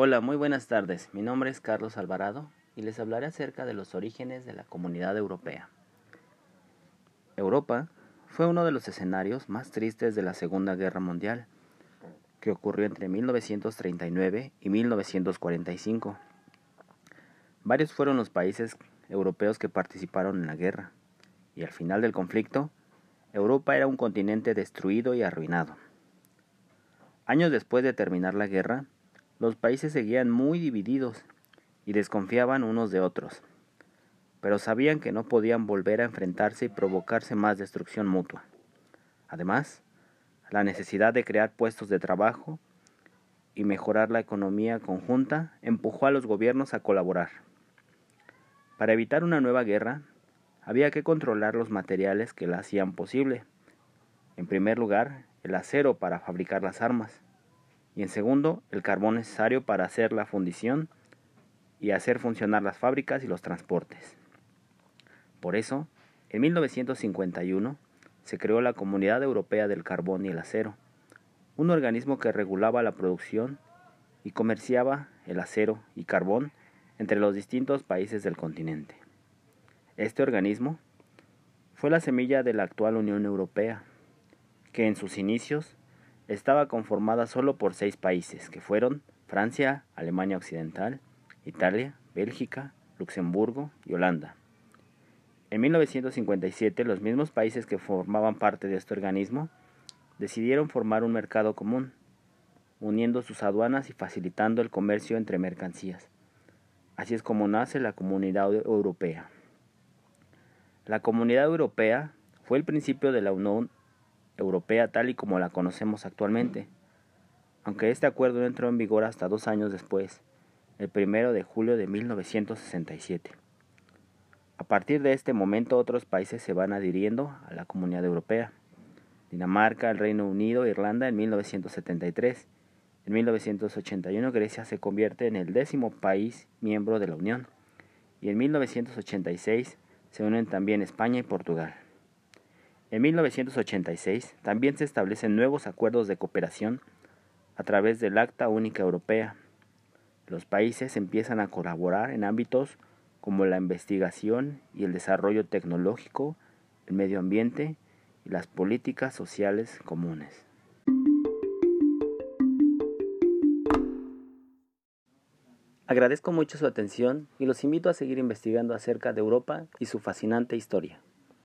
Hola, muy buenas tardes. Mi nombre es Carlos Alvarado y les hablaré acerca de los orígenes de la Comunidad Europea. Europa fue uno de los escenarios más tristes de la Segunda Guerra Mundial, que ocurrió entre 1939 y 1945. Varios fueron los países europeos que participaron en la guerra, y al final del conflicto, Europa era un continente destruido y arruinado. Años después de terminar la guerra, los países seguían muy divididos y desconfiaban unos de otros, pero sabían que no podían volver a enfrentarse y provocarse más destrucción mutua. Además, la necesidad de crear puestos de trabajo y mejorar la economía conjunta empujó a los gobiernos a colaborar. Para evitar una nueva guerra, había que controlar los materiales que la hacían posible. En primer lugar, el acero para fabricar las armas y en segundo, el carbón necesario para hacer la fundición y hacer funcionar las fábricas y los transportes. Por eso, en 1951 se creó la Comunidad Europea del Carbón y el Acero, un organismo que regulaba la producción y comerciaba el acero y carbón entre los distintos países del continente. Este organismo fue la semilla de la actual Unión Europea, que en sus inicios estaba conformada solo por seis países, que fueron Francia, Alemania Occidental, Italia, Bélgica, Luxemburgo y Holanda. En 1957 los mismos países que formaban parte de este organismo decidieron formar un mercado común, uniendo sus aduanas y facilitando el comercio entre mercancías. Así es como nace la Comunidad Europea. La Comunidad Europea fue el principio de la Unión Europea tal y como la conocemos actualmente, aunque este acuerdo no entró en vigor hasta dos años después, el primero de julio de 1967. A partir de este momento otros países se van adhiriendo a la Comunidad Europea. Dinamarca, el Reino Unido, Irlanda en 1973. En 1981 Grecia se convierte en el décimo país miembro de la Unión. Y en 1986 se unen también España y Portugal. En 1986 también se establecen nuevos acuerdos de cooperación a través del Acta Única Europea. Los países empiezan a colaborar en ámbitos como la investigación y el desarrollo tecnológico, el medio ambiente y las políticas sociales comunes. Agradezco mucho su atención y los invito a seguir investigando acerca de Europa y su fascinante historia.